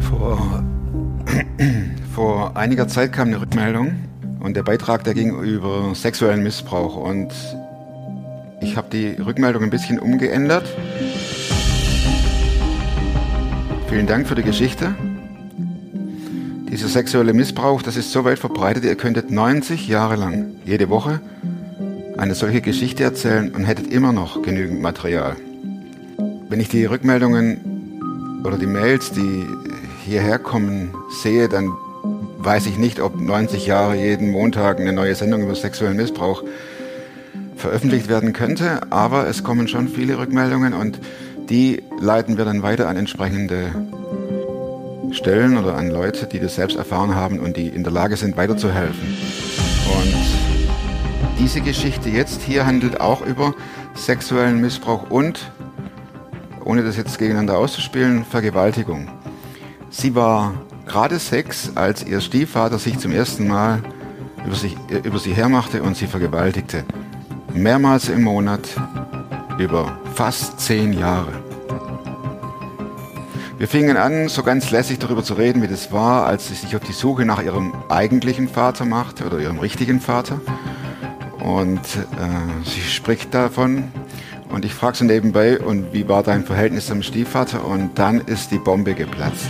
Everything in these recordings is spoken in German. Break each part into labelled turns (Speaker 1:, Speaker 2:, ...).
Speaker 1: Vor, vor einiger Zeit kam eine Rückmeldung und der Beitrag, der ging über sexuellen Missbrauch und ich habe die Rückmeldung ein bisschen umgeändert. Vielen Dank für die Geschichte. Dieser sexuelle Missbrauch, das ist so weit verbreitet, ihr könntet 90 Jahre lang jede Woche eine solche Geschichte erzählen und hättet immer noch genügend Material. Wenn ich die Rückmeldungen oder die Mails, die hierher kommen, sehe, dann weiß ich nicht, ob 90 Jahre jeden Montag eine neue Sendung über sexuellen Missbrauch veröffentlicht werden könnte, aber es kommen schon viele Rückmeldungen und die leiten wir dann weiter an entsprechende Stellen oder an Leute, die das selbst erfahren haben und die in der Lage sind, weiterzuhelfen. Und diese Geschichte jetzt hier handelt auch über sexuellen Missbrauch und, ohne das jetzt gegeneinander auszuspielen, Vergewaltigung. Sie war gerade sechs, als ihr Stiefvater sich zum ersten Mal über, sich, über sie hermachte und sie vergewaltigte. Mehrmals im Monat über fast zehn Jahre. Wir fingen an, so ganz lässig darüber zu reden, wie das war, als sie sich auf die Suche nach ihrem eigentlichen Vater machte oder ihrem richtigen Vater. Und äh, sie spricht davon. Und ich frage sie nebenbei, und wie war dein Verhältnis zum Stiefvater? Und dann ist die Bombe geplatzt.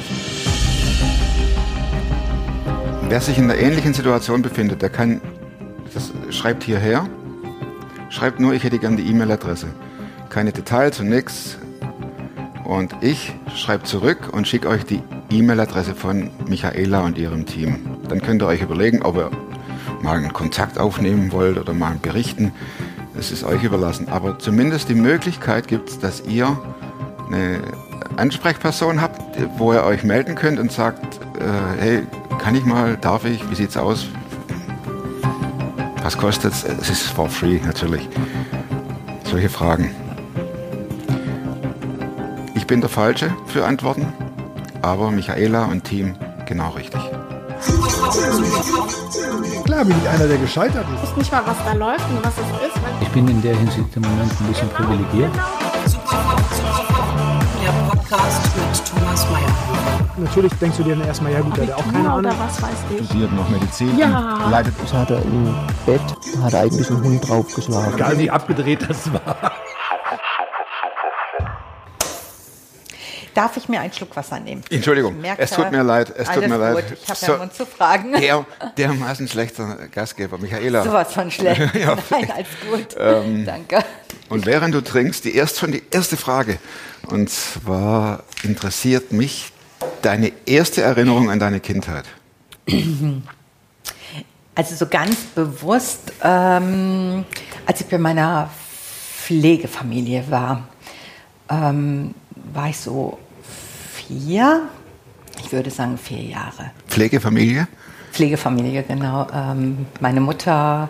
Speaker 1: Wer sich in einer ähnlichen Situation befindet, der kann, das schreibt hierher, schreibt nur, ich hätte gern die E-Mail-Adresse. Keine Details und nichts. Und ich schreibe zurück und schicke euch die E-Mail-Adresse von Michaela und ihrem Team. Dann könnt ihr euch überlegen, ob ihr mal einen Kontakt aufnehmen wollt oder mal berichten. Das ist euch überlassen. Aber zumindest die Möglichkeit gibt es, dass ihr eine Ansprechperson habt, wo ihr euch melden könnt und sagt, äh, hey, kann ich mal, darf ich, wie sieht's aus? Was kostet es? Ist for free natürlich. Solche Fragen bin der Falsche für Antworten, aber Michaela und Team genau richtig.
Speaker 2: Klar bin ich einer, der gescheitert.
Speaker 3: Ich nicht mal, was da läuft und was es ist.
Speaker 4: Ich bin in der Hinsicht im Moment ein bisschen privilegiert.
Speaker 5: Der Podcast mit Thomas Mayer.
Speaker 2: Natürlich denkst du dir dann erstmal, ja gut, der hat auch keine Ahnung.
Speaker 3: Oder was weiß ich.
Speaker 1: Studiert noch Medizin
Speaker 3: Ja.
Speaker 1: und leitet
Speaker 6: Das hat er im Bett, hat er eigentlich einen Hund draufgeschlagen.
Speaker 2: Egal wie abgedreht das war.
Speaker 7: Darf ich mir einen Schluck Wasser nehmen?
Speaker 1: Entschuldigung, es tut mir leid, es tut mir leid.
Speaker 7: Gut. Ich habe
Speaker 1: So-
Speaker 7: ja Mund zu fragen.
Speaker 1: Der, dermaßen schlechter Gastgeber, Michaela.
Speaker 7: Sowas von schlecht.
Speaker 1: Ja,
Speaker 7: Nein, alles gut.
Speaker 1: Ähm,
Speaker 7: Danke.
Speaker 1: Und während du trinkst, die erst schon die erste Frage. Und zwar interessiert mich deine erste Erinnerung an deine Kindheit.
Speaker 7: Also so ganz bewusst, ähm, als ich bei meiner Pflegefamilie war, ähm, war ich so vier, ich würde sagen vier Jahre.
Speaker 1: Pflegefamilie?
Speaker 7: Pflegefamilie, genau. Ähm, meine Mutter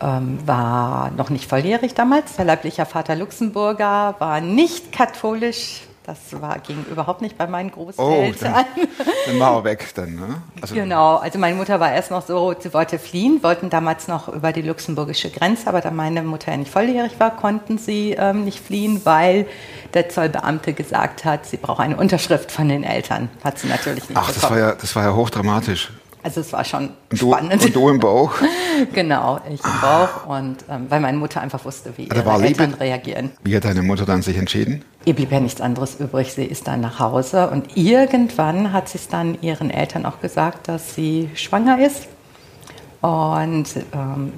Speaker 7: ähm, war noch nicht volljährig damals. Der leiblicher Vater Luxemburger war nicht katholisch. Das war, ging überhaupt nicht bei meinen
Speaker 1: Oh,
Speaker 7: Großeltern.
Speaker 1: dann, dann war er weg dann. Ne? Also,
Speaker 7: Genau, also meine Mutter war erst noch so, sie wollte fliehen, wollten damals noch über die luxemburgische Grenze, aber da meine Mutter ja nicht volljährig war, konnten sie ähm, nicht fliehen, weil der Zollbeamte gesagt hat, sie braucht eine Unterschrift von den Eltern. Hat sie natürlich nicht
Speaker 1: Ach, das war,
Speaker 7: bekommen.
Speaker 1: ja, das war ja hochdramatisch.
Speaker 7: Also es war schon
Speaker 1: du,
Speaker 7: spannend.
Speaker 1: und du im Bauch?
Speaker 7: genau, ich im Bauch und ähm, weil meine Mutter einfach wusste, wie
Speaker 1: Da
Speaker 7: ihre
Speaker 1: Liebe-
Speaker 7: Eltern reagieren.
Speaker 1: Wie hat deine Mutter dann sich entschieden?
Speaker 7: Ihr blieb ja nichts anderes übrig. Sie ist dann nach Hause und irgendwann hat sie es dann ihren Eltern auch gesagt, dass sie schwanger ist. Und ähm,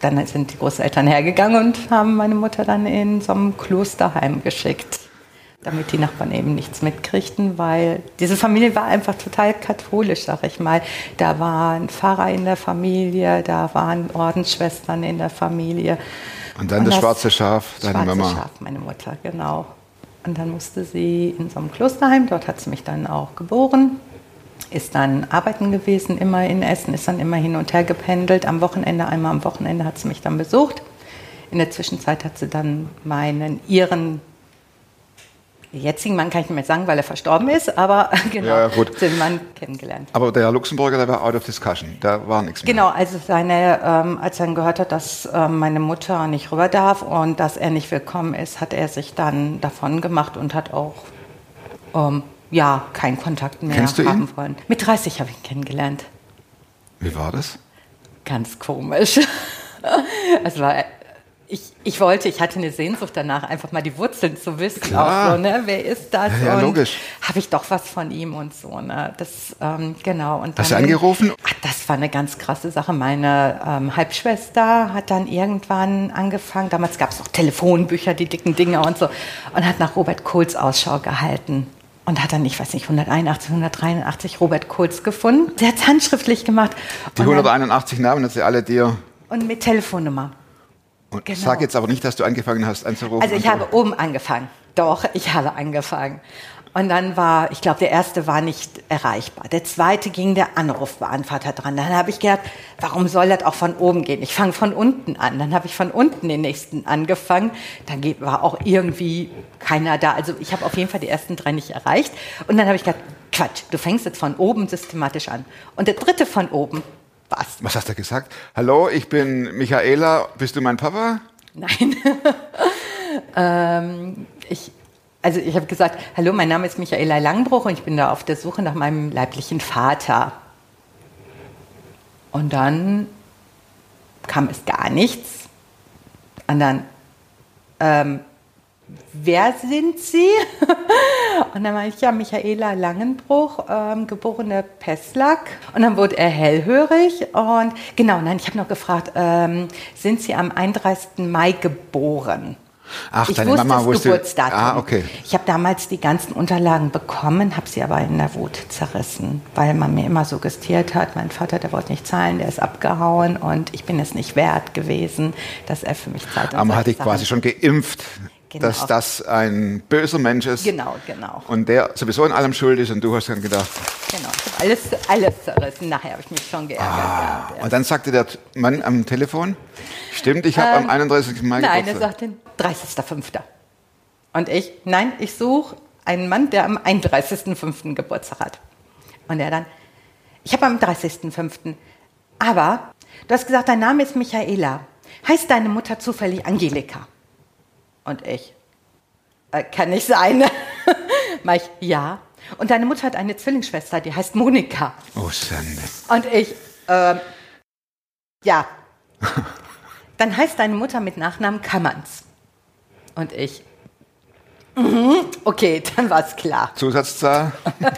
Speaker 7: dann sind die Großeltern hergegangen und haben meine Mutter dann in so einem Klosterheim geschickt, damit die Nachbarn eben nichts mitkriegten, weil diese Familie war einfach total katholisch, sag ich mal. Da war ein Pfarrer in der Familie, da waren Ordensschwestern in der Familie.
Speaker 1: Und dann
Speaker 7: Und
Speaker 1: das
Speaker 7: das
Speaker 1: schwarze Schaf, deine
Speaker 7: Schwarze
Speaker 1: Mama.
Speaker 7: Schaf, meine Mutter, genau. Und dann musste sie in so einem Klosterheim, dort hat sie mich dann auch geboren, ist dann arbeiten gewesen, immer in Essen, ist dann immer hin und her gependelt. Am Wochenende, einmal am Wochenende hat sie mich dann besucht. In der Zwischenzeit hat sie dann meinen, ihren jetzigen Mann, kann ich nicht mehr sagen, weil er verstorben ist, aber genau,
Speaker 1: Ja, gut.
Speaker 7: den Mann kennengelernt.
Speaker 1: Aber der Luxemburger, der war out of discussion. Da war nichts mehr.
Speaker 7: Genau, also seine, ähm, als er dann gehört hat, dass ähm, meine Mutter nicht rüber darf und dass er nicht willkommen ist, hat er sich dann davon gemacht und hat auch ähm, ja keinen Kontakt mehr
Speaker 1: Kennst du ihn?
Speaker 7: haben wollen. Mit 30 habe ich ihn kennengelernt.
Speaker 1: Wie war das?
Speaker 7: Ganz komisch. Es war, ich, ich wollte, ich hatte eine Sehnsucht danach, einfach mal die Wurzeln zu wissen.
Speaker 1: Klar.
Speaker 7: Auch so, ne? Wer ist das?
Speaker 1: Ja,
Speaker 7: und
Speaker 1: logisch.
Speaker 7: Habe ich doch was von ihm und so. Ne? Das, ähm, genau. Und
Speaker 1: Hast du
Speaker 7: dann-
Speaker 1: angerufen?
Speaker 7: Ach, das war eine ganz krasse Sache. Meine ähm, Halbschwester hat dann irgendwann angefangen, damals gab es noch Telefonbücher, die dicken Dinger und so, und hat nach Robert Kohls Ausschau gehalten. Und hat dann, ich weiß nicht, 181, 183 Robert Kohls gefunden. Der hat es handschriftlich gemacht.
Speaker 1: Die
Speaker 7: und, dann,
Speaker 1: 181 Namen hat sie alle dir.
Speaker 7: und mit Telefonnummer.
Speaker 1: Und
Speaker 7: Genau.
Speaker 1: Sag jetzt aber nicht, dass du angefangen hast anzurufen.
Speaker 7: Also ich habe oben angefangen. Doch, ich habe angefangen. Und dann war, ich glaube, der erste war nicht erreichbar. Der zweite ging der Anrufbeantworter dran. Dann habe ich gedacht, warum soll das auch von oben gehen? Ich fange von unten an. Dann habe ich von unten den nächsten angefangen. Dann war auch irgendwie keiner da. Also ich habe auf jeden Fall die ersten drei nicht erreicht. Und dann habe ich gedacht, Quatsch, du fängst jetzt von oben systematisch an. Und der dritte von oben war's.
Speaker 1: Was hast du gesagt? Hallo, ich bin Michaela. Bist du mein Papa?
Speaker 7: Nein. ähm, ich, also ich habe gesagt, hallo, mein Name ist Michaela Langbruch und ich bin da auf der Suche nach meinem leiblichen Vater. Und dann kam es gar nichts. Und dann, ähm, wer sind Sie? Und dann war ich, ja, Michaela Langenbruch, ähm, geborene Peslak. Und dann wurde er hellhörig. Und genau, nein, ich habe noch gefragt, ähm, sind Sie am 31. Mai geboren?
Speaker 1: Ach,
Speaker 7: ich
Speaker 1: deine
Speaker 7: wusste
Speaker 1: Mama
Speaker 7: das
Speaker 1: wusste.
Speaker 7: Geburtsdatum.
Speaker 1: Ah, okay.
Speaker 7: Ich habe damals die ganzen Unterlagen bekommen, habe sie aber in der Wut zerrissen, weil man mir immer suggestiert hat, mein Vater, der wollte nicht zahlen, der ist abgehauen und ich bin es nicht wert gewesen, dass er für mich zahlt. und
Speaker 1: Aber hat dich quasi schon geimpft,
Speaker 7: Genau.
Speaker 1: dass das ein böser Mensch ist.
Speaker 7: Genau, genau.
Speaker 1: Und der sowieso in allem schuld ist und du hast dann gedacht.
Speaker 7: Genau, ich habe alles, alles zerrissen. Nachher habe ich mich schon geärgert. gehabt, ja.
Speaker 1: Und dann sagte der Mann am Telefon, stimmt, ich habe am 31. Mai
Speaker 7: Ähm, Nein, er
Speaker 1: Geburtstag.
Speaker 7: sagte 30.05. Und ich, nein, ich suche einen Mann, der am 31.05. Geburtstag hat. Und er dann, ich habe am 30.05. Aber du hast gesagt, dein Name ist Michaela. Heißt deine Mutter zufällig Angelika? Und ich, äh, kann nicht sein. Mach ich, ja. Und deine Mutter hat eine Zwillingsschwester, die heißt Monika.
Speaker 1: Oh, Sande.
Speaker 7: Und ich, ähm, ja. Dann heißt deine Mutter mit Nachnamen Kammerns. Und ich, mhm, okay, dann war es klar.
Speaker 1: Zusatzzahl?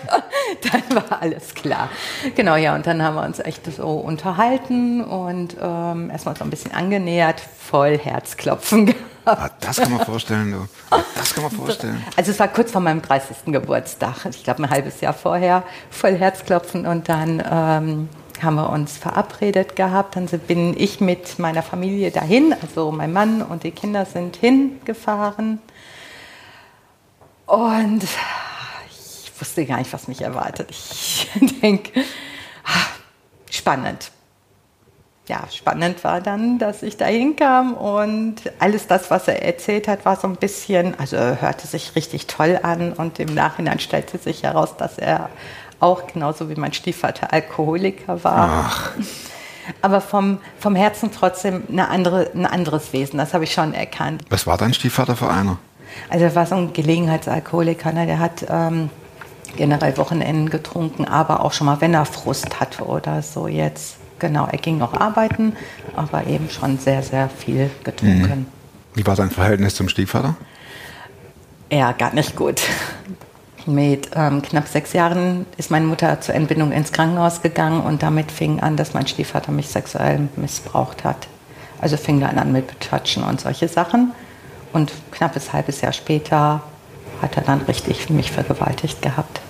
Speaker 7: Dann war alles klar. Genau, ja, und dann haben wir uns echt so unterhalten und ähm, erstmal so ein bisschen angenähert, voll Herzklopfen gehabt.
Speaker 1: Ah, das kann man vorstellen, du. Ah, Das kann man vorstellen.
Speaker 7: Also es war kurz vor meinem 30. Geburtstag, ich glaube ein halbes Jahr vorher, voll Herzklopfen und dann ähm, haben wir uns verabredet gehabt. Dann bin ich mit meiner Familie dahin, also mein Mann und die Kinder sind hingefahren und ich wusste gar nicht, was mich erwartet. Ich denke, ah, spannend ja, spannend war dann, dass ich da hinkam und alles das, was er erzählt hat, war so ein bisschen, also er hörte sich richtig toll an und im Nachhinein stellte sich heraus, dass er auch genauso wie mein Stiefvater Alkoholiker war. Aber vom, vom Herzen trotzdem eine andere, ein anderes Wesen, das habe ich schon erkannt.
Speaker 1: Was war dein Stiefvater für einer?
Speaker 7: Also er war so ein Gelegenheitsalkoholiker, ne? der hat ähm, generell Wochenenden getrunken, aber auch schon mal, wenn er Frust hatte oder so jetzt. Genau, er ging noch arbeiten, aber eben schon sehr, sehr viel getrunken.
Speaker 1: Wie war dein Verhältnis zum Stiefvater?
Speaker 7: Ja, gar nicht gut. Mit ähm, knapp sechs Jahren ist meine Mutter zur Entbindung ins Krankenhaus gegangen und damit fing an, dass mein Stiefvater mich sexuell missbraucht hat. Also fing dann an mit Betatschen und solche Sachen. Und knappes halbes Jahr später hat er dann richtig mich vergewaltigt gehabt.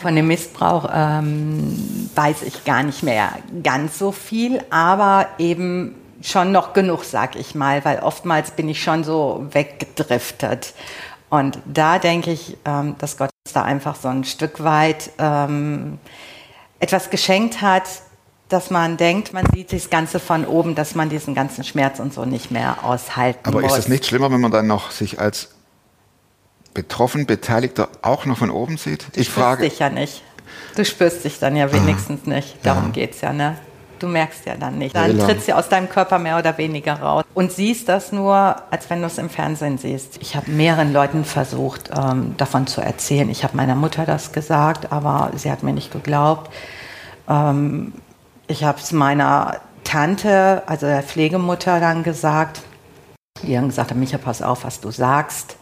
Speaker 7: Von dem Missbrauch ähm, weiß ich gar nicht mehr ganz so viel, aber eben schon noch genug, sag ich mal, weil oftmals bin ich schon so weggedriftet. Und da denke ich, ähm, dass Gott uns da einfach so ein Stück weit ähm, etwas geschenkt hat, dass man denkt, man sieht das Ganze von oben, dass man diesen ganzen Schmerz und so nicht mehr aushalten
Speaker 1: Aber
Speaker 7: muss.
Speaker 1: ist es nicht schlimmer, wenn man dann noch sich als betroffen Beteiligter auch noch von oben sieht?
Speaker 7: Du
Speaker 1: Ich
Speaker 7: spürst
Speaker 1: frage.
Speaker 7: dich ja nicht. Du spürst dich dann ja wenigstens nicht. Darum geht's ja, ne? Du merkst ja dann nicht. Dann
Speaker 1: Hela.
Speaker 7: tritt sie aus deinem Körper mehr oder weniger raus und siehst das nur, als wenn du es im Fernsehen siehst. Ich habe mehreren Leuten versucht, ähm, davon zu erzählen. Ich habe meiner Mutter das gesagt, aber sie hat mir nicht geglaubt. Ähm, ich habe es meiner Tante, also der Pflegemutter, dann gesagt. Die dann gesagt Micha, pass auf, was du sagst.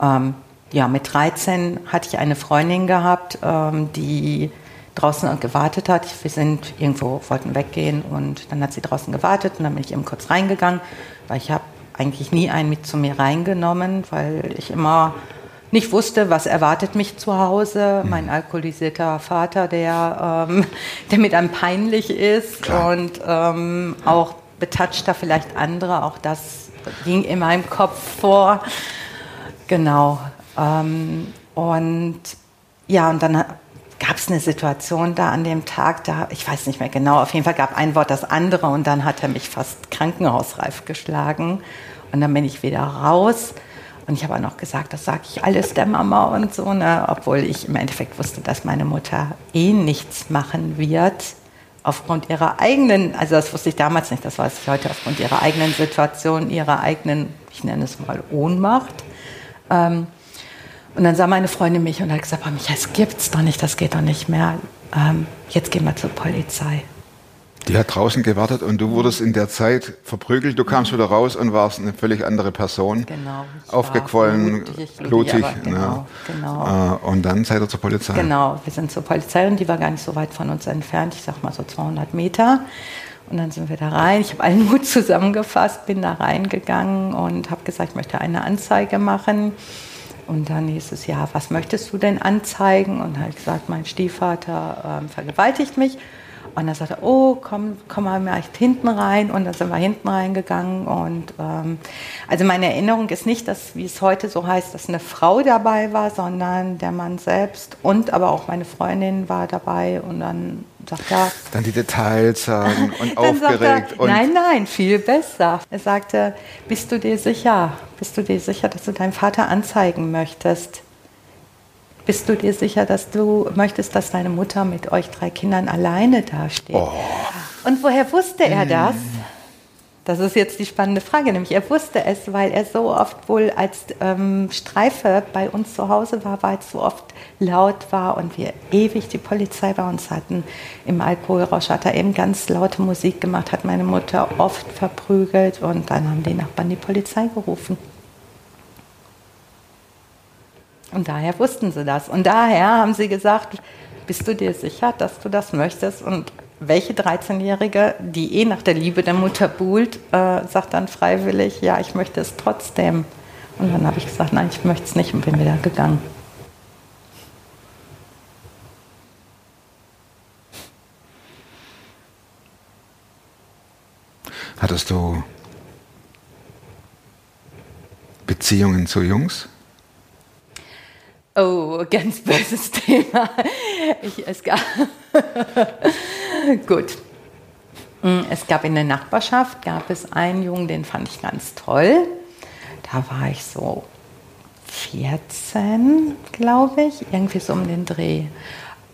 Speaker 7: Ähm, ja, mit 13 hatte ich eine Freundin gehabt, ähm, die draußen gewartet hat. Wir sind irgendwo, wollten weggehen und dann hat sie draußen gewartet und dann bin ich eben kurz reingegangen, weil ich habe eigentlich nie einen mit zu mir reingenommen, weil ich immer nicht wusste, was erwartet mich zu Hause. Mein alkoholisierter Vater, der, ähm, der mit einem peinlich ist und ähm, auch betatscht da vielleicht andere, auch das ging in meinem Kopf vor. Genau. Ähm, und ja, und dann gab es eine Situation da an dem Tag, da, ich weiß nicht mehr genau, auf jeden Fall gab ein Wort das andere und dann hat er mich fast krankenhausreif geschlagen. Und dann bin ich wieder raus. Und ich habe auch noch gesagt, das sage ich alles der Mama und so, ne? obwohl ich im Endeffekt wusste, dass meine Mutter eh nichts machen wird. Aufgrund ihrer eigenen, also das wusste ich damals nicht, das weiß ich heute, aufgrund ihrer eigenen Situation, ihrer eigenen, ich nenne es mal Ohnmacht. Ähm, und dann sah meine Freundin mich und hat gesagt, "Boah, Micha, das gibt's doch nicht, das geht doch nicht mehr. Ähm, jetzt gehen wir zur Polizei.
Speaker 1: Die hat draußen gewartet und du wurdest in der Zeit verprügelt. Du kamst wieder raus und warst eine völlig andere Person.
Speaker 7: Genau.
Speaker 1: Aufgequollen,
Speaker 7: blutig,
Speaker 1: blutig.
Speaker 7: aber Genau,
Speaker 1: ja.
Speaker 7: genau.
Speaker 1: Äh, Und dann seid ihr zur Polizei.
Speaker 7: Genau, wir sind zur Polizei und die war gar nicht so weit von uns entfernt, ich sag mal so 200 Meter. Und dann sind wir da rein. Ich habe allen Mut zusammengefasst, bin da reingegangen und habe gesagt, ich möchte eine Anzeige machen. Und dann hieß es, ja, was möchtest du denn anzeigen? Und habe gesagt, mein Stiefvater ähm, vergewaltigt mich. Und dann sagte er, oh, komm, komm mal vielleicht hinten rein. Und dann sind wir hinten reingegangen. Und ähm, also meine Erinnerung ist nicht, dass, wie es heute so heißt, dass eine Frau dabei war, sondern der Mann selbst und aber auch meine Freundin war dabei. Und dann sagt er,
Speaker 1: Dann die Details sagen und aufgeregt.
Speaker 7: er,
Speaker 1: und
Speaker 7: nein, nein, viel besser. Er sagte, bist du dir sicher? Bist du dir sicher, dass du deinen Vater anzeigen möchtest? Bist du dir sicher, dass du möchtest, dass deine Mutter mit euch drei Kindern alleine dasteht?
Speaker 1: Oh.
Speaker 7: Und woher wusste
Speaker 1: Mm.
Speaker 7: er das? Das ist jetzt die spannende Frage, nämlich er wusste es, weil er so oft wohl als ähm, Streife bei uns zu Hause war, weil es so oft laut war und wir ewig die Polizei bei uns hatten. Im Alkoholrausch hat er eben ganz laute Musik gemacht, hat meine Mutter oft verprügelt und dann haben die Nachbarn die Polizei gerufen. Und daher wussten sie das. Und daher haben sie gesagt, bist du dir sicher, dass du das möchtest? Und welche 13-Jährige, die eh nach der Liebe der Mutter buhlt, äh, sagt dann freiwillig, ja, ich möchte es trotzdem. Und dann habe ich gesagt, nein, ich möchte es nicht und bin wieder gegangen.
Speaker 1: hattest du Beziehungen zu Jungs?
Speaker 7: Oh, ganz böses Thema. Ich, es gab Gut. Mm, Es gab in der Nachbarschaft gab es einen Jungen, den fand ich ganz toll. Da war ich so 14, glaube ich, irgendwie so um den Dreh.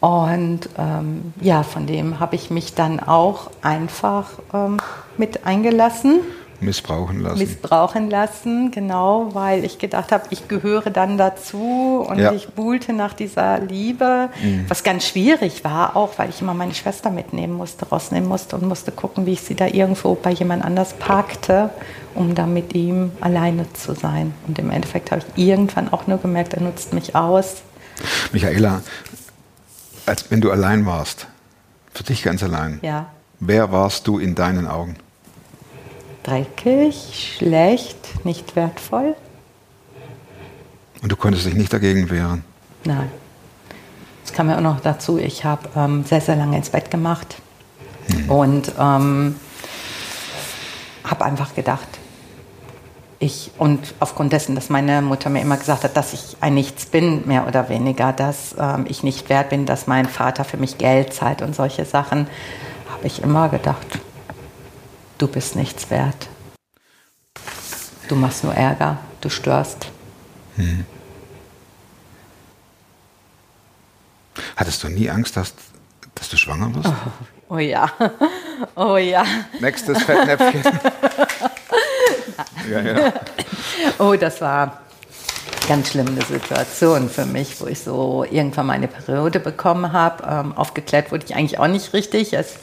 Speaker 7: Und ähm, ja, von dem habe ich mich dann auch einfach ähm, mit eingelassen
Speaker 1: Missbrauchen lassen.
Speaker 7: missbrauchen lassen, genau, weil ich gedacht habe, ich gehöre dann dazu und
Speaker 1: Ja.
Speaker 7: ich buhlte nach dieser Liebe, was ganz schwierig war, auch weil ich immer meine Schwester mitnehmen musste, rausnehmen musste und musste gucken, wie ich sie da irgendwo bei jemand anders parkte, um dann mit ihm alleine zu sein. Und im Endeffekt habe ich irgendwann auch nur gemerkt, er nutzt mich aus.
Speaker 1: Michaela, als wenn du allein warst, für dich ganz allein,
Speaker 7: Ja,
Speaker 1: wer warst du in deinen Augen?
Speaker 7: Dreckig, schlecht, nicht wertvoll.
Speaker 1: Und du konntest dich nicht dagegen wehren.
Speaker 7: Nein. Es kam ja auch noch dazu, ich habe ähm, sehr, sehr lange ins Bett gemacht und ähm, habe einfach gedacht, ich, und aufgrund dessen, dass meine Mutter mir immer gesagt hat, dass ich ein Nichts bin, mehr oder weniger, dass ähm, ich nicht wert bin, dass mein Vater für mich Geld zahlt und solche Sachen, habe ich immer gedacht, du bist nichts wert. Du machst nur Ärger, du störst.
Speaker 1: Hattest du nie Angst, dass Dass du schwanger wirst?
Speaker 7: Oh ja, oh ja.
Speaker 1: Nächstes Fettnäpfchen. ja, ja.
Speaker 7: Oh, das war ganz schlimm eine Situation für mich, wo ich so irgendwann meine Periode bekommen habe. Ähm, aufgeklärt wurde ich eigentlich auch nicht richtig. Es,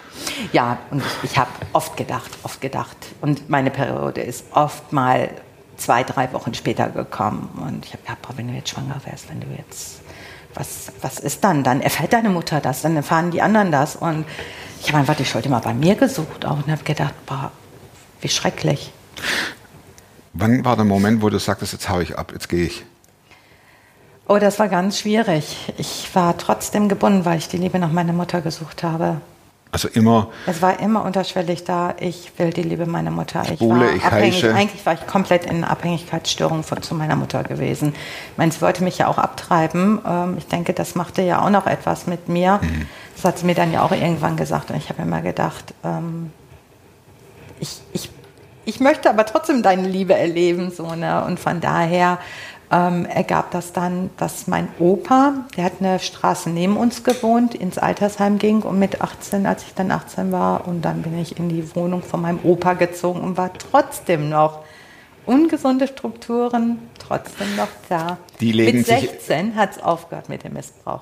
Speaker 7: ja, und ich, ich habe oft gedacht, oft gedacht. Und meine Periode ist oft mal zwei, drei Wochen später gekommen. Und ich habe gedacht, wenn du jetzt schwanger wärst, wenn du jetzt, was, was ist dann? Dann erfährt deine Mutter das, dann erfahren die anderen das. Und ich habe einfach die Schuld immer bei mir gesucht auch und habe gedacht, boah, wie schrecklich.
Speaker 1: Wann war der Moment, wo du sagtest, jetzt hau ich ab, jetzt gehe ich?
Speaker 7: Oh, das war ganz schwierig. Ich war trotzdem gebunden, weil ich die Liebe nach meiner Mutter gesucht habe.
Speaker 1: Also immer,
Speaker 7: Es war immer unterschwellig da. Ich will die Liebe meiner Mutter. Ich war
Speaker 1: ich
Speaker 7: abhängig.
Speaker 1: heische.
Speaker 7: Eigentlich war ich komplett in Abhängigkeitsstörung von, zu meiner Mutter gewesen. Ich meine, sie wollte mich ja auch abtreiben. Ähm, ich denke, das machte ja auch noch etwas mit mir.
Speaker 1: Mhm.
Speaker 7: Das hat sie mir dann ja auch irgendwann gesagt. Und ich habe immer gedacht, ähm, ich, ich, ich möchte aber trotzdem deine Liebe erleben. So, ne? Und von daher ähm, ergab das dann, dass mein Opa, der hat eine Straße neben uns gewohnt, ins Altersheim ging und mit 18, als ich dann 18 war, und dann bin ich in die Wohnung von meinem Opa gezogen und war trotzdem noch ungesunde Strukturen, trotzdem noch da.
Speaker 1: Die legen
Speaker 7: mit
Speaker 1: sich-
Speaker 7: 16 hat es aufgehört mit dem Missbrauch.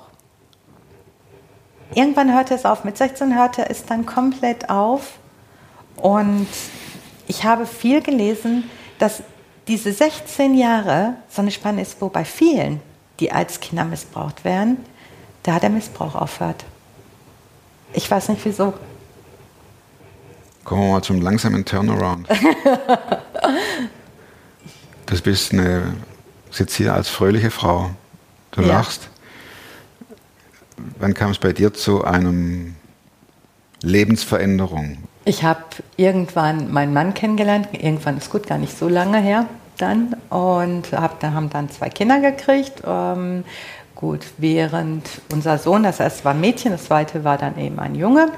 Speaker 7: Irgendwann hörte es auf. Mit 16 hörte es dann komplett auf. Und ich habe viel gelesen, dass diese 16 Jahre so eine Spanne ist, wo bei vielen, die als Kinder missbraucht werden, da der Missbrauch aufhört. Ich weiß nicht wieso.
Speaker 1: kommen wir mal zum langsamen Turnaround. Du bist eine, sitzt hier als fröhliche Frau. Du
Speaker 7: Ja.
Speaker 1: lachst. Wann kam es bei dir zu einem Lebensveränderung?
Speaker 7: Ich habe irgendwann meinen Mann kennengelernt. Irgendwann ist gut, gar nicht so lange her dann. Und hab, da haben dann zwei Kinder gekriegt. Ähm, gut, während unser Sohn, das erste war ein Mädchen, das zweite war dann eben ein Junge.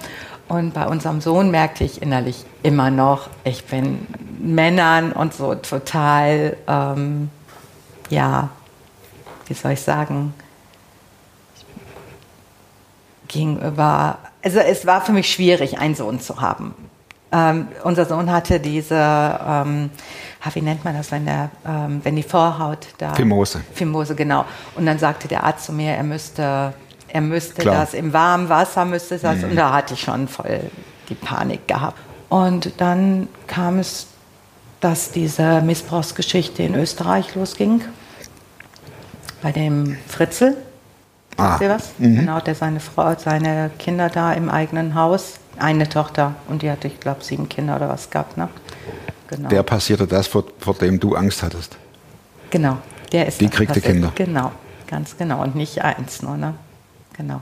Speaker 7: Und bei unserem Sohn merkte ich innerlich immer noch, ich bin Männern und so total, ähm, ja, wie soll ich sagen, gegenüber, also es war für mich schwierig, einen Sohn zu haben. Ähm, unser Sohn hatte diese, ähm, ah, wie nennt man das, wenn, der, ähm, wenn die Vorhaut da...
Speaker 1: Phimose.
Speaker 7: Phimose, genau. Und dann sagte der Arzt zu mir, er müsste, er müsste
Speaker 1: Klar.
Speaker 7: das im warmen Wasser, müsste das, und da hatte ich schon voll die Panik gehabt. Und dann kam es, dass diese Missbrauchsgeschichte in Österreich losging, bei dem Fritzl.
Speaker 1: Ah,
Speaker 7: Wisst ihr was? Genau, der seine Frau, seine Kinder da im eigenen Haus, eine Tochter und die hatte, ich glaube, sieben Kinder oder was gehabt, ne? Genau.
Speaker 1: der passierte das, vor, vor dem du Angst hattest.
Speaker 7: genau, der ist
Speaker 1: Die kriegte. Kinder.
Speaker 7: Genau, ganz genau und nicht eins nur, ne? Genau.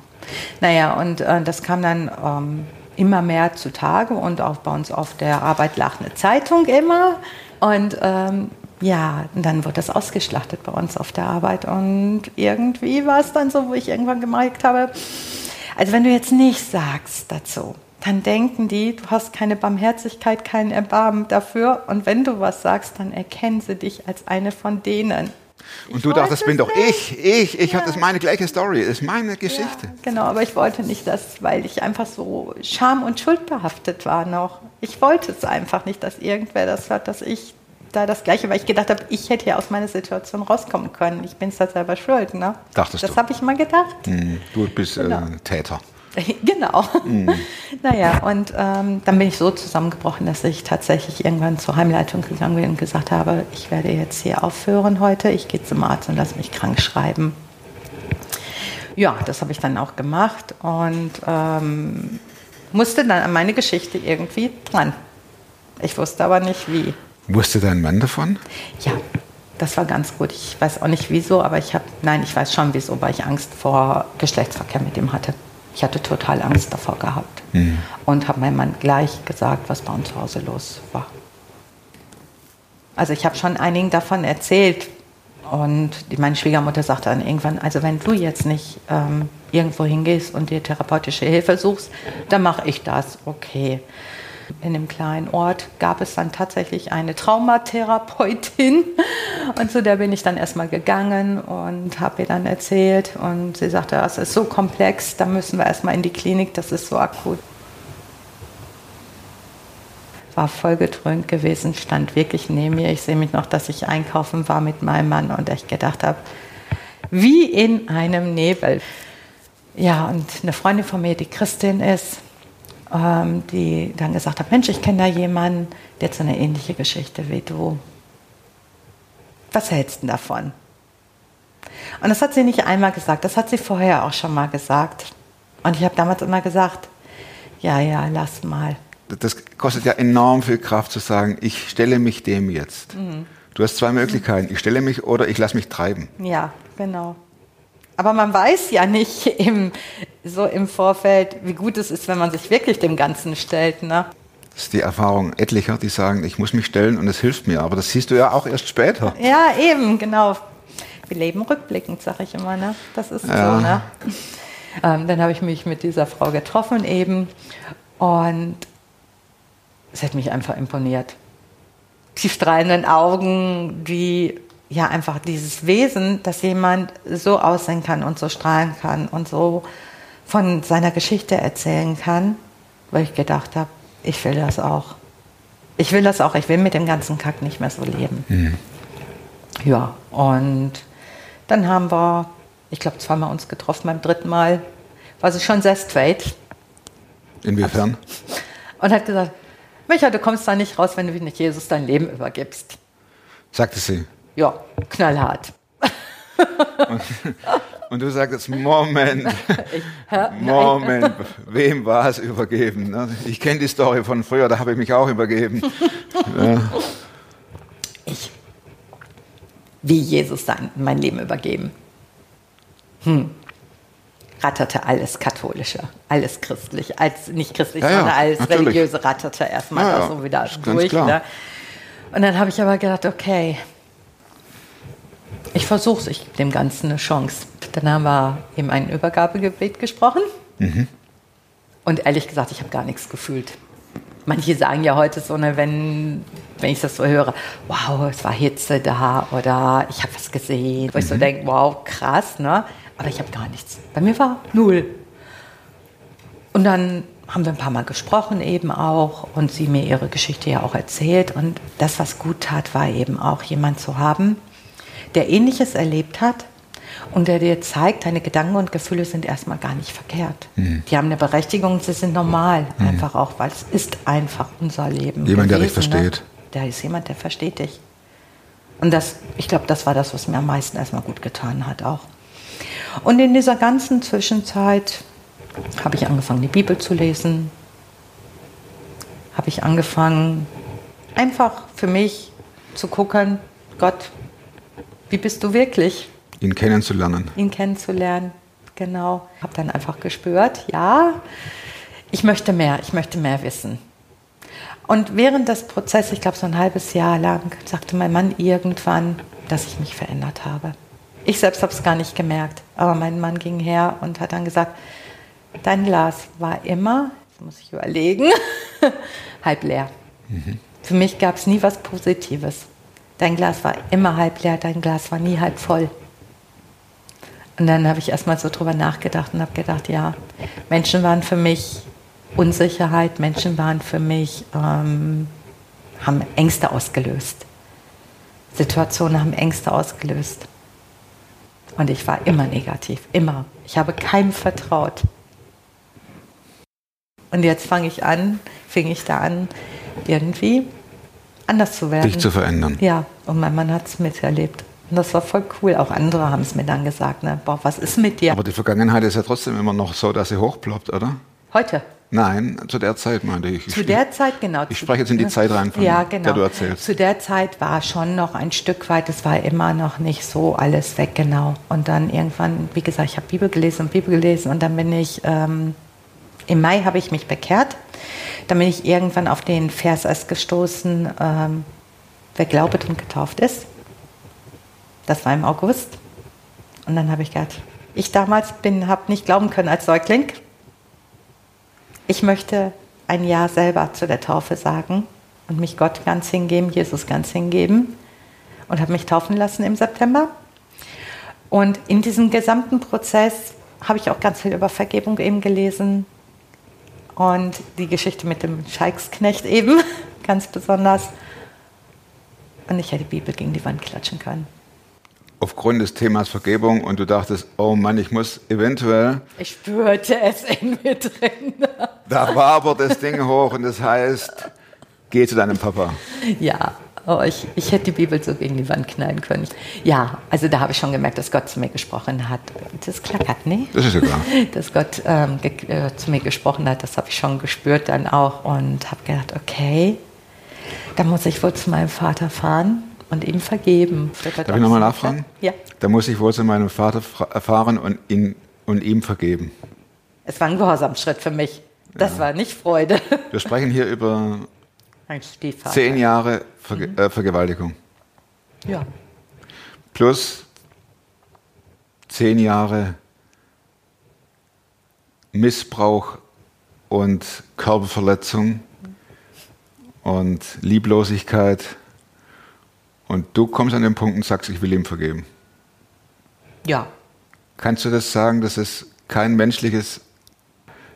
Speaker 7: Naja, und äh, das kam dann ähm, immer mehr zutage und auch bei uns auf der Arbeit lag eine Zeitung immer und ähm, ja, und dann wurde das ausgeschlachtet bei uns auf der Arbeit und irgendwie war es dann so, wo ich irgendwann gemerkt habe, also wenn du jetzt nichts sagst dazu, dann denken die, du hast keine Barmherzigkeit, kein Erbarmen dafür und wenn du was sagst, dann erkennen sie dich als eine von denen.
Speaker 1: Und
Speaker 7: Ich
Speaker 1: du dachtest,
Speaker 7: wollte
Speaker 1: bin doch ich, ich, ich
Speaker 7: Ja.
Speaker 1: habe das meine gleiche Story, das ist meine Geschichte.
Speaker 7: Ja, genau, aber ich wollte nicht das, weil ich einfach so scham- und schuldbehaftet war noch. Ich wollte es einfach nicht, dass irgendwer das hört, dass ich da das Gleiche, weil ich gedacht habe, ich hätte ja aus meiner Situation rauskommen können. Ich bin es da selber schuld, ne?
Speaker 1: Dachtest
Speaker 7: das
Speaker 1: du?
Speaker 7: habe ich mal gedacht.
Speaker 1: Hm, Du bist
Speaker 7: Genau.
Speaker 1: äh, Täter.
Speaker 7: genau. Naja, und ähm, dann bin ich so zusammengebrochen, dass ich tatsächlich irgendwann zur Heimleitung gegangen bin und gesagt habe, ich werde jetzt hier aufhören heute, ich gehe zum Arzt und lasse mich krank schreiben. Ja, das habe ich dann auch gemacht und ähm, musste dann an meine Geschichte irgendwie dran. Ich wusste aber nicht wie.
Speaker 1: Wusste dein Mann davon?
Speaker 7: Ja, das war ganz gut. Ich weiß auch nicht wieso, aber ich habe, nein, ich weiß schon wieso, weil ich Angst vor Geschlechtsverkehr mit ihm hatte. Ich hatte total Angst davor gehabt und habe meinem Mann gleich gesagt, was bei uns zu Hause los war. Also ich habe schon einigen davon erzählt und die, meine Schwiegermutter sagte dann irgendwann, also wenn du jetzt nicht ähm, irgendwo hingehst und dir therapeutische Hilfe suchst, dann mache ich das, okay. In dem kleinen Ort gab es dann tatsächlich eine Traumatherapeutin und zu der bin ich dann erstmal gegangen und habe ihr dann erzählt und sie sagte, das ist so komplex, da müssen wir erstmal in die Klinik, das ist so akut. War voll gedröhnt gewesen, stand wirklich neben mir. Ich sehe mich noch, dass ich einkaufen war mit meinem Mann und echt gedacht habe, wie in einem Nebel. Ja, und eine Freundin von mir, die Christin ist, die dann gesagt hat, Mensch, ich kenne da jemanden, der hat so eine ähnliche Geschichte wie du. Was hältst du davon? Und das hat sie nicht einmal gesagt, das hat sie vorher auch schon mal gesagt. Und ich habe damals immer gesagt, ja, ja, lass mal.
Speaker 1: Das kostet ja enorm viel Kraft zu sagen, ich stelle mich dem jetzt.
Speaker 7: Mhm.
Speaker 1: Du hast zwei Möglichkeiten, ich stelle mich oder ich lasse mich treiben.
Speaker 7: Ja, genau. Aber man weiß ja nicht im, so im Vorfeld, wie gut es ist, wenn man sich wirklich dem Ganzen stellt. Ne?
Speaker 1: Das ist die Erfahrung etlicher, die sagen, ich muss mich stellen und es hilft mir. Aber das siehst du ja auch erst später.
Speaker 7: Ja, eben, genau. Wir leben rückblickend, sage ich immer. Ne? Das ist
Speaker 1: Ja.
Speaker 7: so. Ne? Ähm, dann habe ich mich mit dieser Frau getroffen eben und es hat mich einfach imponiert. Die strahlenden Augen, die ja einfach dieses Wesen, dass jemand so aussehen kann und so strahlen kann und so von seiner Geschichte erzählen kann, weil ich gedacht habe, ich will das auch. Ich will das auch. Ich will mit dem ganzen Kack nicht mehr so leben. Ja, und dann haben wir, ich glaube, zweimal uns getroffen, beim dritten Mal war sie schon sehr straight
Speaker 1: Inwiefern?
Speaker 7: und hat gesagt, Micha, du kommst da nicht raus, wenn du nicht Jesus dein Leben übergibst.
Speaker 1: Sagte sie.
Speaker 7: Ja, knallhart.
Speaker 1: Und du sagtest, Moment, Moment, wem war es übergeben? ne? Ich kenne die Story von früher, da habe ich mich auch übergeben.
Speaker 7: Ich. Wie Jesus sein, mein Leben übergeben. Hm. Ratterte alles Katholische, alles christlich, als nicht christlich,
Speaker 1: Ja, ja,
Speaker 7: sondern alles
Speaker 1: natürlich.
Speaker 7: religiöse ratterte erstmal
Speaker 1: Ja, ja,
Speaker 7: so wieder durch. Ne? Und dann habe ich aber gedacht, okay, ich versuche es, ich gebe dem Ganzen eine Chance. Dann haben wir eben ein Übergabegebet gesprochen.
Speaker 1: Mhm.
Speaker 7: Und ehrlich gesagt, ich habe gar nichts gefühlt. Manche sagen ja heute so, ne, wenn, wenn ich das so höre, wow, es war Hitze da oder ich habe was gesehen. Wo ich
Speaker 1: Mhm.
Speaker 7: so denke, wow, krass, ne? Aber ich habe gar nichts. Bei mir war null. Und dann haben wir ein paar Mal gesprochen eben auch und sie mir ihre Geschichte ja auch erzählt. Und das, was gut tat, war eben auch jemand zu haben, der Ähnliches erlebt hat und der dir zeigt, deine Gedanken und Gefühle sind erstmal gar nicht verkehrt. Die haben eine Berechtigung, sie sind normal, einfach auch, weil es ist einfach unser Leben.
Speaker 1: Jemand, der dich
Speaker 7: gewesen,
Speaker 1: versteht.
Speaker 7: Ne? Da ist jemand, der versteht dich. Und das, ich glaube, das war das, was mir am meisten erstmal gut getan hat auch. Und in dieser ganzen Zwischenzeit habe ich angefangen, die Bibel zu lesen. Habe ich angefangen, einfach für mich zu gucken, Gott, wie bist du wirklich?
Speaker 1: Ihn kennenzulernen.
Speaker 7: ihn kennenzulernen. Genau. Habe dann einfach gespürt, ja, ich möchte mehr, ich möchte mehr wissen. Und während des Prozesses, ich glaube so ein halbes Jahr lang, sagte mein Mann irgendwann, dass ich mich verändert habe. Ich selbst habe es gar nicht gemerkt, aber mein Mann ging her und hat dann gesagt, dein Glas war immer, jetzt muss ich überlegen, halb leer. Für mich gab es nie was Positives. Dein Glas war immer halb leer, dein Glas war nie halb voll. Und dann habe ich erstmal so drüber nachgedacht und habe gedacht, ja, Menschen waren für mich Unsicherheit, Menschen waren für mich, ähm, haben Ängste ausgelöst. Situationen haben Ängste ausgelöst. Und ich war immer negativ, immer. Ich habe keinem vertraut. Und jetzt fange ich an, fing ich da an, irgendwie anders zu werden.
Speaker 1: Dich zu verändern.
Speaker 7: Ja, und mein Mann hat es miterlebt. Und das war voll cool. Auch andere haben es mir dann gesagt, ne? Boah, was ist mit dir?
Speaker 1: Aber die Vergangenheit ist ja trotzdem immer noch so, dass sie hochploppt, oder?
Speaker 7: Heute.
Speaker 1: Nein, zu der Zeit meinte ich.
Speaker 7: Zu der Zeit, genau.
Speaker 1: Ich spreche jetzt in die Zeit rein, von
Speaker 7: ja,
Speaker 1: der
Speaker 7: genau.
Speaker 1: du erzählst.
Speaker 7: Zu der Zeit war schon noch ein Stück weit, es war immer noch nicht so alles weg, genau. Und dann irgendwann, wie gesagt, ich habe Bibel gelesen und Bibel gelesen und dann bin ich, ähm, im Mai habe ich mich bekehrt. Dann bin ich irgendwann auf den Vers erst gestoßen, ähm, wer glaubet und getauft ist. Das war im August. Und dann habe ich gedacht, ich damals bin, habe nicht glauben können als Säugling. Ich möchte ein Ja selber zu der Taufe sagen und mich Gott ganz hingeben, Jesus ganz hingeben und habe mich taufen lassen im September. Und in diesem gesamten Prozess habe ich auch ganz viel über Vergebung eben gelesen und die Geschichte mit dem Scheiksknecht eben ganz besonders. Und ich hätte die Bibel gegen die Wand klatschen können.
Speaker 1: Aufgrund des Themas Vergebung und du dachtest, oh Mann, ich muss eventuell.
Speaker 7: Ich spürte es in mir drin.
Speaker 1: Da war aber das Ding hoch und das heißt, geh zu deinem Papa.
Speaker 7: Ja, oh, ich, ich hätte die Bibel so gegen die Wand knallen können. Ja, also da habe ich schon gemerkt, dass Gott zu mir gesprochen hat. Das klackert, ne?
Speaker 1: Das ist ja klar.
Speaker 7: Dass Gott ähm, äh, zu mir gesprochen hat, das habe ich schon gespürt dann auch und habe gedacht, okay, da muss ich wohl zu meinem Vater fahren und ihm vergeben.
Speaker 1: Darf ich nochmal nachfragen?
Speaker 7: Ja.
Speaker 1: Da muss ich wohl zu meinem Vater fra- fahren und, ihn, und ihm vergeben.
Speaker 7: Es war ein Gehorsamschritt für mich. Das war nicht Freude.
Speaker 1: Wir sprechen hier über
Speaker 7: Ein Stiefvater.
Speaker 1: zehn Jahre Verge äh, Vergewaltigung
Speaker 7: Ja.
Speaker 1: plus zehn Jahre Missbrauch und Körperverletzung und Lieblosigkeit. Und du kommst an den Punkt und sagst, ich will ihm vergeben.
Speaker 7: Ja.
Speaker 1: Kannst du das sagen? Das ist kein menschliches,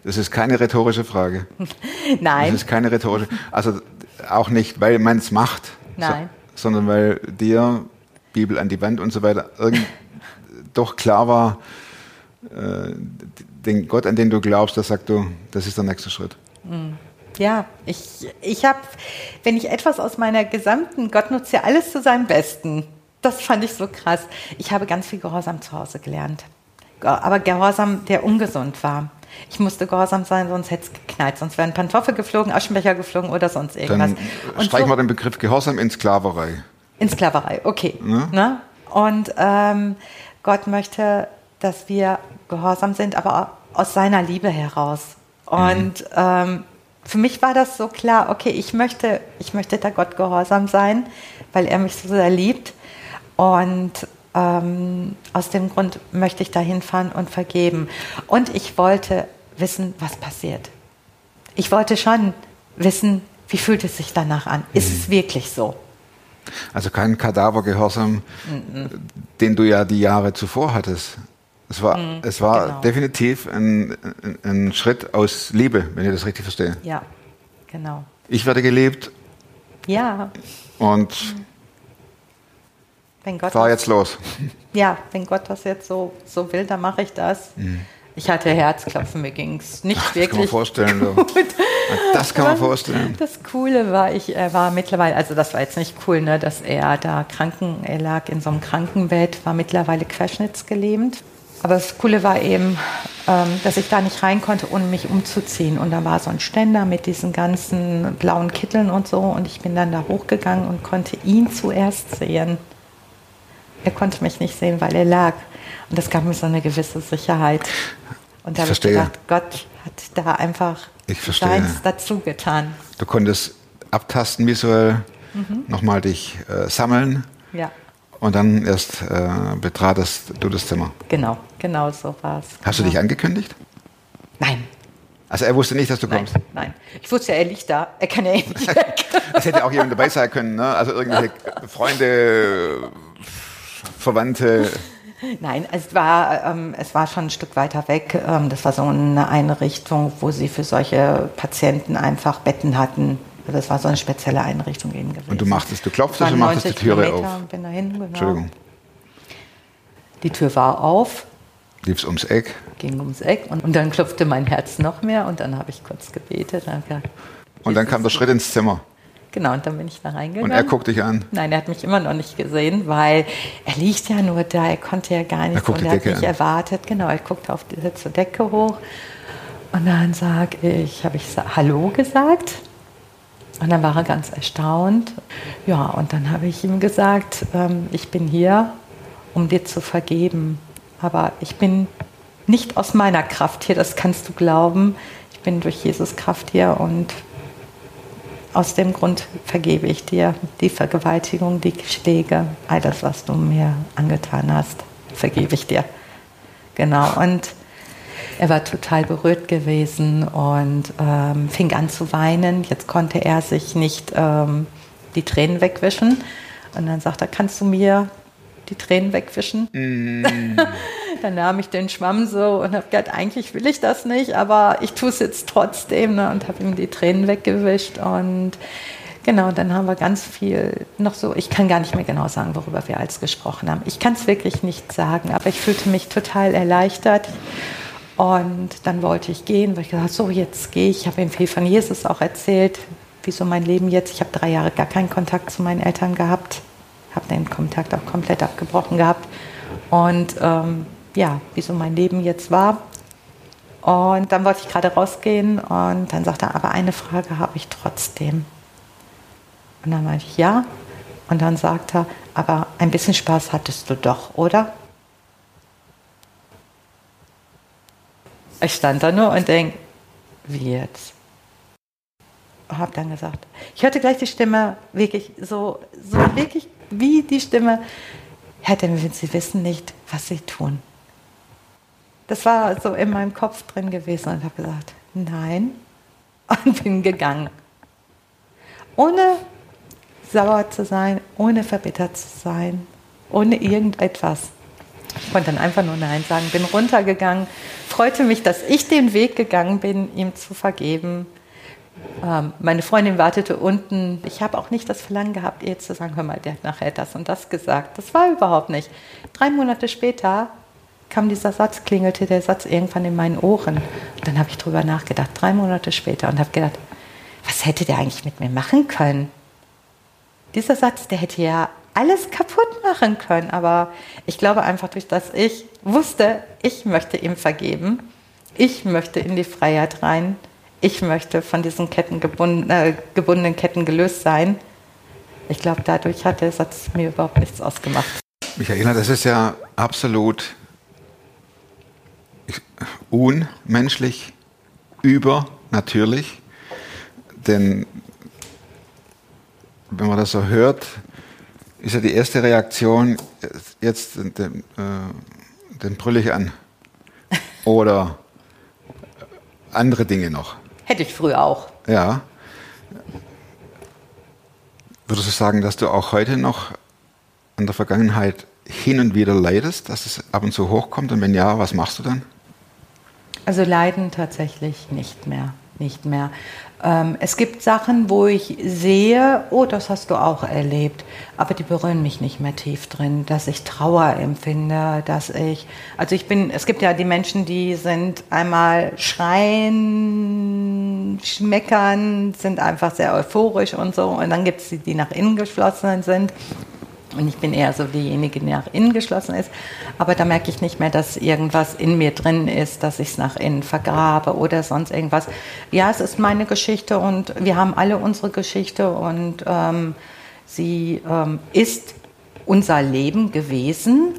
Speaker 1: das ist keine rhetorische Frage.
Speaker 7: Nein.
Speaker 1: Das ist keine rhetorische, also auch nicht, weil man es macht,
Speaker 7: Nein.
Speaker 1: So, sondern weil dir Bibel an die Wand und so weiter irgend, doch klar war, äh, den Gott, an den du glaubst, das sagt du, das ist der nächste Schritt.
Speaker 7: Ja, ich, ich habe, wenn ich etwas aus meiner gesamten, Gott nutzt ja alles zu seinem Besten. Das fand ich so krass. Ich habe ganz viel Gehorsam zu Hause gelernt. Ge- Aber Gehorsam, der ungesund war. Ich musste gehorsam sein, sonst hätte es geknallt. Sonst wären Pantoffel geflogen, Aschenbecher geflogen oder sonst irgendwas.
Speaker 1: Dann
Speaker 7: Und
Speaker 1: streichen
Speaker 7: so-
Speaker 1: wir den Begriff Gehorsam in Sklaverei.
Speaker 7: in Sklaverei, okay.
Speaker 1: Ne?
Speaker 7: Ne? Und ähm, Gott möchte, dass wir gehorsam sind, aber aus seiner Liebe heraus. Und ähm, für mich war das so klar, okay, ich möchte, ich möchte da Gott gehorsam sein, weil er mich so sehr liebt. Und ähm, aus dem Grund möchte ich da hinfahren und vergeben. Und ich wollte wissen, was passiert. Ich wollte schon wissen, wie fühlt es sich danach an? Ist es wirklich so?
Speaker 1: Also kein Kadavergehorsam, den du ja die Jahre zuvor hattest. Es war, es war
Speaker 7: genau.
Speaker 1: definitiv ein, ein, ein Schritt aus Liebe, wenn ich das richtig verstehe.
Speaker 7: Ja, genau.
Speaker 1: Ich werde geliebt
Speaker 7: Ja,
Speaker 1: und
Speaker 7: wenn Gott,
Speaker 1: fahr
Speaker 7: das,
Speaker 1: jetzt los.
Speaker 7: ja, wenn Gott das jetzt so, so will, dann mache ich das. Ich hatte Herzklopfen, mir ging es nicht
Speaker 1: Das kann man
Speaker 7: wirklich
Speaker 1: vorstellen.
Speaker 7: Gut.
Speaker 1: Das kann man vorstellen.
Speaker 7: Das Coole war, ich er war mittlerweile, also das war jetzt nicht cool, ne, dass er da kranken, er lag in so einem Krankenbett, war mittlerweile querschnittsgelähmt. Aber das Coole war eben, ähm, dass ich da nicht rein konnte, ohne mich umzuziehen. Und da war so ein Ständer mit diesen ganzen blauen Kitteln und so. Und ich bin dann da hochgegangen und konnte ihn zuerst sehen. Er konnte mich nicht sehen, weil er lag. Und das gab mir so eine gewisse Sicherheit. Und da habe ich gedacht, Gott hat da einfach seins dazu getan.
Speaker 1: Du konntest abtasten visuell,
Speaker 7: Mhm.
Speaker 1: nochmal dich äh, sammeln
Speaker 7: Ja,
Speaker 1: und dann erst äh, betratest du das Zimmer.
Speaker 7: genau, genau so war es.
Speaker 1: Hast du dich angekündigt?
Speaker 7: Nein,
Speaker 1: Also er wusste nicht, dass du
Speaker 7: nein,
Speaker 1: kommst.
Speaker 7: nein. Ich wusste ja, er liegt da. Er kann ja eh nicht weg.
Speaker 1: Es hätte auch jemand dabei sein können, ne? Also irgendwelche Freunde, Verwandte.
Speaker 7: Nein, es war, ähm, es war schon ein Stück weiter weg. Ähm, das war so eine Einrichtung, wo sie für solche Patienten einfach Betten hatten. Das war so eine spezielle Einrichtung eben gewesen.
Speaker 1: Und du machtest, du
Speaker 7: waren
Speaker 1: und machtest die
Speaker 7: 90
Speaker 1: Türe
Speaker 7: Kilometer
Speaker 1: auf.
Speaker 7: bin dahin, genau.
Speaker 1: Entschuldigung.
Speaker 7: Die Tür war auf,
Speaker 1: Lief's ums Eck.
Speaker 7: ging ums Eck und, und dann klopfte mein Herz noch mehr und dann habe ich kurz gebetet. Und, gesagt,
Speaker 1: Und dann kam der Schritt ins Zimmer.
Speaker 7: Genau, und dann bin ich da reingegangen.
Speaker 1: Und er guckt dich an.
Speaker 7: Nein, er hat mich immer noch nicht gesehen, weil er liegt ja nur da, er konnte ja gar nichts
Speaker 1: guckt
Speaker 7: und er hat mich
Speaker 1: an.
Speaker 7: erwartet. Genau, er guckte auf die, zur Decke hoch und dann sag ich, habe ich Hallo gesagt und dann war er ganz erstaunt. Ja, und dann habe ich ihm gesagt, ähm, ich bin hier, um dir zu vergeben, aber ich bin nicht aus meiner Kraft hier, das kannst du glauben. Ich bin durch Jesus Kraft hier und aus dem Grund vergebe ich dir die Vergewaltigung, die Schläge, all das, was du mir angetan hast, vergebe ich dir. Genau. Und er war total berührt gewesen und ähm, fing an zu weinen. Jetzt konnte er sich nicht ähm, die Tränen wegwischen. Und dann sagt er, kannst du mir die Tränen wegwischen? dann nahm ich den Schwamm so und habe gedacht, eigentlich will ich das nicht, aber ich tue es jetzt trotzdem ne, und habe ihm die Tränen weggewischt. Und genau, dann haben wir ganz viel noch so, ich kann gar nicht mehr genau sagen, worüber wir alles gesprochen haben. Ich kann es wirklich nicht sagen, aber ich fühlte mich total erleichtert. Und dann wollte ich gehen, weil ich gesagt so jetzt gehe ich. Ich habe ihm viel von Jesus auch erzählt, wieso mein Leben jetzt. Ich habe drei Jahre gar keinen Kontakt zu meinen Eltern gehabt, habe den Kontakt auch komplett abgebrochen gehabt. Und ähm, ja, wieso mein Leben jetzt war. Und dann wollte ich gerade rausgehen und dann sagte er, aber eine Frage habe ich trotzdem. Und dann meinte ich, ja. Und dann sagte er, aber ein bisschen Spaß hattest du doch, oder? Ich stand da nur und denke, wie jetzt? Habe dann gesagt, ich hörte gleich die Stimme, wirklich so, so wirklich wie die Stimme, Herr, denn Sie wissen nicht, was Sie tun. Das war so in meinem Kopf drin gewesen und habe gesagt, nein, und bin gegangen. Ohne sauer zu sein, ohne verbittert zu sein, ohne irgendetwas. Ich konnte dann einfach nur Nein sagen, bin runtergegangen, freute mich, dass ich den Weg gegangen bin, ihm zu vergeben. Ähm, meine Freundin wartete unten. Ich habe auch nicht das Verlangen gehabt, ihr zu sagen, hör mal, der hat nachher das und das gesagt. Das war überhaupt nicht. Drei Monate später kam dieser Satz, klingelte der Satz irgendwann in meinen Ohren. Und dann habe ich drüber nachgedacht, drei Monate später, und habe gedacht, was hätte der eigentlich mit mir machen können? Dieser Satz, der hätte ja alles kaputt machen können, aber ich glaube einfach durch das ich wusste, ich möchte ihm vergeben, ich möchte in die Freiheit rein, ich möchte von diesen Ketten gebunden, äh, gebundenen Ketten gelöst sein. Ich glaube, dadurch hat der Satz mir überhaupt nichts ausgemacht.
Speaker 1: Michaela, das ist ja absolut unmenschlich, übernatürlich. Denn wenn man das so hört, ist ja die erste Reaktion, jetzt den, äh, den brülle ich an. Oder andere Dinge noch.
Speaker 7: Hätte ich früher auch.
Speaker 1: Ja. Würdest du sagen, dass du auch heute noch an der Vergangenheit hin und wieder leidest, dass es ab und zu hochkommt? Und wenn ja, was machst du dann?
Speaker 7: Also leiden tatsächlich nicht mehr, nicht mehr. Ähm, es gibt Sachen, wo ich sehe, oh, das hast du auch erlebt, aber die berühren mich nicht mehr tief drin, dass ich Trauer empfinde, dass ich, also ich bin, es gibt ja die Menschen, die sind einmal schreien, schmeckern, sind einfach sehr euphorisch und so, und dann gibt es die, die nach innen geschlossen sind und ich bin eher so diejenige, die nach innen geschlossen ist. Aber da merke ich nicht mehr, dass irgendwas in mir drin ist, dass ich es nach innen vergrabe oder sonst irgendwas. Ja, es ist meine Geschichte und wir haben alle unsere Geschichte und ähm, sie ähm, ist unser Leben gewesen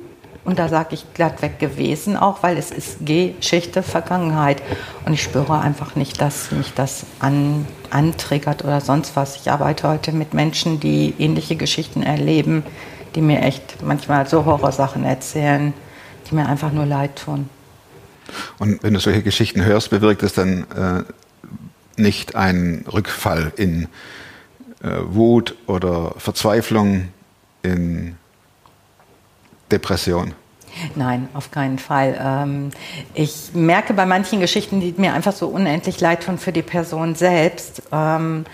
Speaker 7: und da sage ich glattweg gewesen auch, weil es ist Geschichte, Vergangenheit. Und ich spüre einfach nicht, dass mich das an, antriggert oder sonst was. Ich arbeite heute mit Menschen, die ähnliche Geschichten erleben, die mir echt manchmal so Horrorsachen erzählen, die mir einfach nur leid tun.
Speaker 1: Und wenn du solche Geschichten hörst, bewirkt es dann äh, nicht einen Rückfall in äh, Wut oder Verzweiflung, in Depression?
Speaker 7: Nein, auf keinen Fall. Ähm, ich merke bei manchen Geschichten, die mir einfach so unendlich leid tun für die Person selbst, ähm,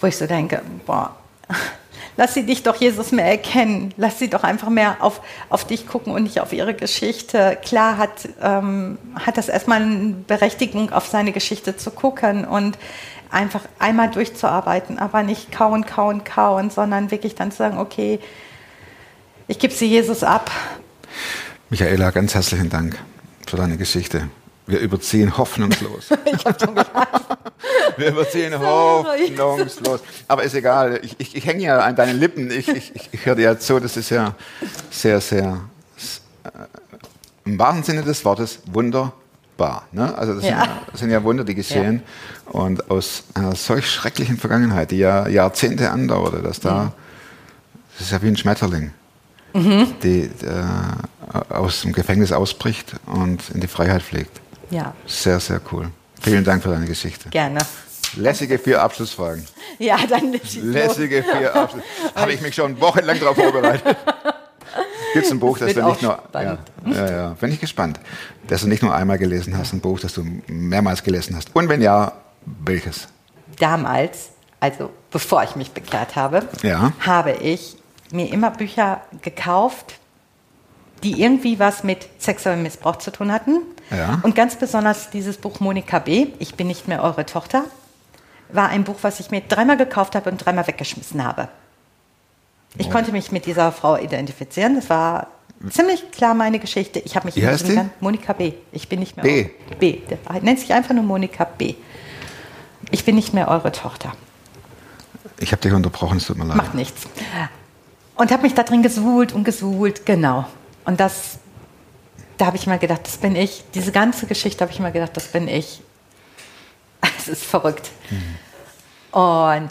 Speaker 7: wo ich so denke, boah, lass sie dich doch Jesus mehr erkennen. Lass sie doch einfach mehr auf, auf dich gucken und nicht auf ihre Geschichte. Klar hat, ähm, hat das erstmal eine Berechtigung, auf seine Geschichte zu gucken und einfach einmal durchzuarbeiten, aber nicht kauen, kauen, kauen, sondern wirklich dann zu sagen, okay, ich gebe sie Jesus ab.
Speaker 1: Michaela, ganz herzlichen Dank für deine Geschichte. Wir überziehen hoffnungslos.
Speaker 7: ich habe schon gedacht.
Speaker 1: Wir überziehen hoffnungslos. Aber ist egal, ich, ich, ich hänge ja an deinen Lippen. Ich, ich, ich höre dir ja zu, das ist ja sehr, sehr, äh, im wahren Sinne des Wortes, wunderbar. Ne? Also das, ja. Sind ja, das, sind ja, Wunder, die geschehen. Ja. Und aus einer solch schrecklichen Vergangenheit, die ja Jahrzehnte andauerte, dass da, das ist ja wie ein Schmetterling mhm. die äh, aus dem Gefängnis ausbricht und in die Freiheit fliegt.
Speaker 7: Ja,
Speaker 1: Sehr, sehr cool. Vielen Dank für deine Geschichte.
Speaker 7: gerne.
Speaker 1: Lässige vier Abschlussfragen.
Speaker 7: Ja, dann.
Speaker 1: Lässige vier Abschluss. Habe ich mich schon wochenlang darauf vorbereitet. Gibt es ein Buch, das,
Speaker 7: Das
Speaker 1: du nicht nur. Ja, ja, ja, bin ich gespannt. Dass du nicht nur einmal gelesen hast, ein Buch, das du mehrmals gelesen hast. Und wenn ja, welches?
Speaker 7: Damals, also bevor ich mich bekehrt habe,
Speaker 1: Ja.
Speaker 7: habe ich mir immer Bücher gekauft, die irgendwie was mit sexuellem Missbrauch zu tun hatten.
Speaker 1: Ja.
Speaker 7: Und ganz besonders dieses Buch Monika B., Ich bin nicht mehr eure Tochter, war ein Buch, was ich mir dreimal gekauft habe und dreimal weggeschmissen habe. Ich
Speaker 1: Oh.
Speaker 7: konnte mich mit dieser Frau identifizieren. Das war ziemlich klar meine Geschichte. Ich habe mich
Speaker 1: Wie heißt die?
Speaker 7: Monika B. Ich bin nicht mehr
Speaker 1: B.
Speaker 7: eure- B. Der nennt sich einfach nur Monika B. Ich bin nicht mehr eure Tochter.
Speaker 1: Ich habe dich unterbrochen, es tut mir leid.
Speaker 7: Macht nichts. Und habe mich da drin gesuhlt und gesuhlt, genau. Und das, da habe ich mal gedacht, das bin ich. Diese ganze Geschichte habe ich mal gedacht, das bin ich. Es ist verrückt. Und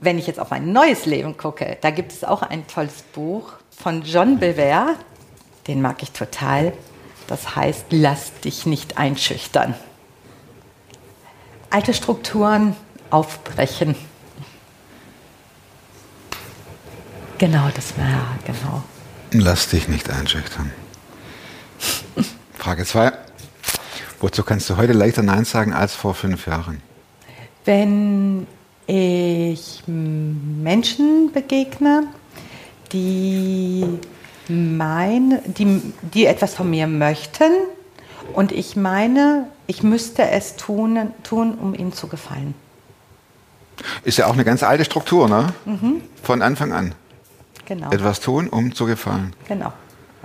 Speaker 7: wenn ich jetzt auf mein neues Leben gucke, da gibt es auch ein tolles Buch von John Bever, den mag ich total. Das heißt, lass dich nicht einschüchtern. Alte Strukturen aufbrechen. Genau, das war ja, genau.
Speaker 1: Lass dich nicht einschüchtern. Frage 2. Wozu kannst du heute leichter Nein sagen als vor fünf Jahren?
Speaker 7: Wenn ich Menschen begegne, die mein, die, die etwas von mir möchten und ich meine, ich müsste es tun, tun, um ihnen zu gefallen.
Speaker 1: Ist ja auch eine ganz alte Struktur, ne? Von Anfang an.
Speaker 7: Genau.
Speaker 1: Etwas tun, um zu gefallen.
Speaker 7: Genau.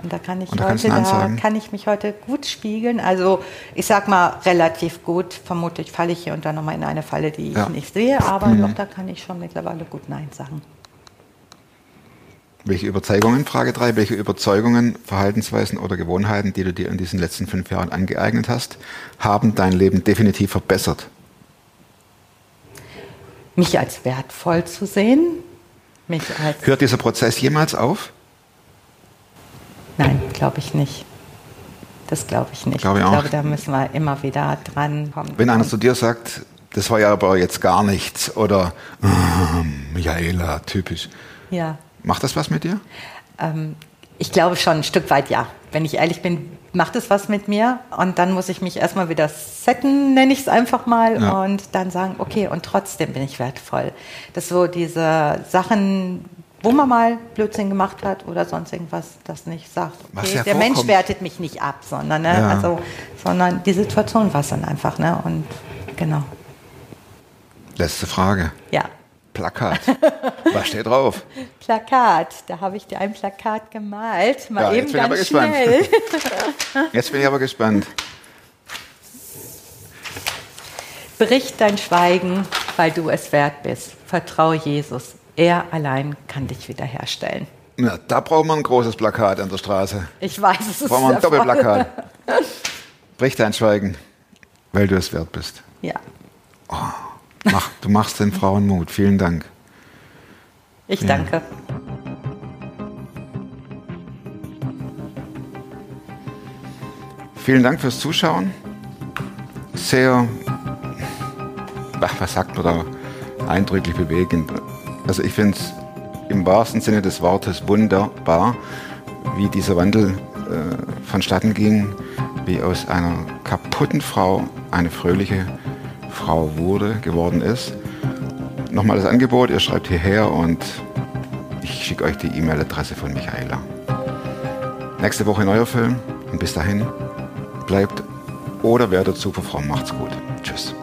Speaker 7: Und da kann ich
Speaker 1: da
Speaker 7: heute, da kann ich mich heute gut spiegeln. Also ich sag mal relativ gut. Vermutlich falle ich hier und da nochmal in eine Falle, die
Speaker 1: Ja.
Speaker 7: ich nicht sehe, aber
Speaker 1: Mhm.
Speaker 7: doch, da kann ich schon mittlerweile gut Nein sagen.
Speaker 1: Welche Überzeugungen, Frage 3, welche Überzeugungen, Verhaltensweisen oder Gewohnheiten, die du dir in diesen letzten fünf Jahren angeeignet hast, haben dein Leben definitiv verbessert?
Speaker 7: Mich als wertvoll zu sehen, mich als
Speaker 1: Hört dieser Prozess jemals auf?
Speaker 7: Nein, glaube ich nicht. Das glaube ich nicht.
Speaker 1: Glaube ich
Speaker 7: ich glaube, da müssen wir immer wieder dran kommen.
Speaker 1: Wenn einer zu dir sagt, das war ja aber jetzt gar nichts oder "Ah, Michaela, typisch.
Speaker 7: ja,
Speaker 1: Macht das was mit dir?
Speaker 7: ähm, ich glaube schon ein Stück weit ja. Wenn ich ehrlich bin, macht es was mit mir und dann muss ich mich erstmal wieder setten, nenne ich es einfach mal
Speaker 1: Ja.
Speaker 7: und dann sagen, okay, und trotzdem bin ich wertvoll. Das so diese Sachen, wo man mal Blödsinn gemacht hat oder sonst irgendwas, das nicht sagt. Okay,
Speaker 1: ja
Speaker 7: der Mensch
Speaker 1: vorkommt.
Speaker 7: wertet mich nicht ab, sondern, ne,
Speaker 1: Ja.
Speaker 7: also, sondern die Situation war es dann einfach. Ne, und genau,
Speaker 1: Letzte Frage.
Speaker 7: ja.
Speaker 1: Plakat. Was steht drauf?
Speaker 7: Plakat, da habe ich dir ein Plakat gemalt, mal
Speaker 1: Ja,
Speaker 7: eben
Speaker 1: jetzt bin ich aber
Speaker 7: ganz
Speaker 1: gespannt.
Speaker 7: schnell.
Speaker 1: Jetzt bin ich aber gespannt.
Speaker 7: Brich dein Schweigen, weil du es wert bist. Vertraue Jesus. Er allein kann dich wiederherstellen.
Speaker 1: Na, da braucht man ein großes Plakat an der Straße.
Speaker 7: Ich weiß, es ist
Speaker 1: Braucht man ein. Doppelplakat. Brich dein Schweigen, weil du es wert bist.
Speaker 7: Ja,
Speaker 1: Mach, du machst den Frauen Mut. Vielen Dank.
Speaker 7: ich
Speaker 1: Ja.
Speaker 7: danke.
Speaker 1: Vielen Dank fürs Zuschauen. Sehr, was sagt man da, eindrücklich bewegend. Also ich finde es im wahrsten Sinne des Wortes wunderbar, wie dieser Wandel äh, vonstatten ging, wie aus einer kaputten Frau eine fröhliche Frau wurde, geworden ist. Nochmal das Angebot, ihr schreibt hierher und ich schicke euch die E-Mail-Adresse von Michaela. Nächste Woche neuer Film und bis dahin bleibt oder werdet super fromm. Macht's gut. Tschüss.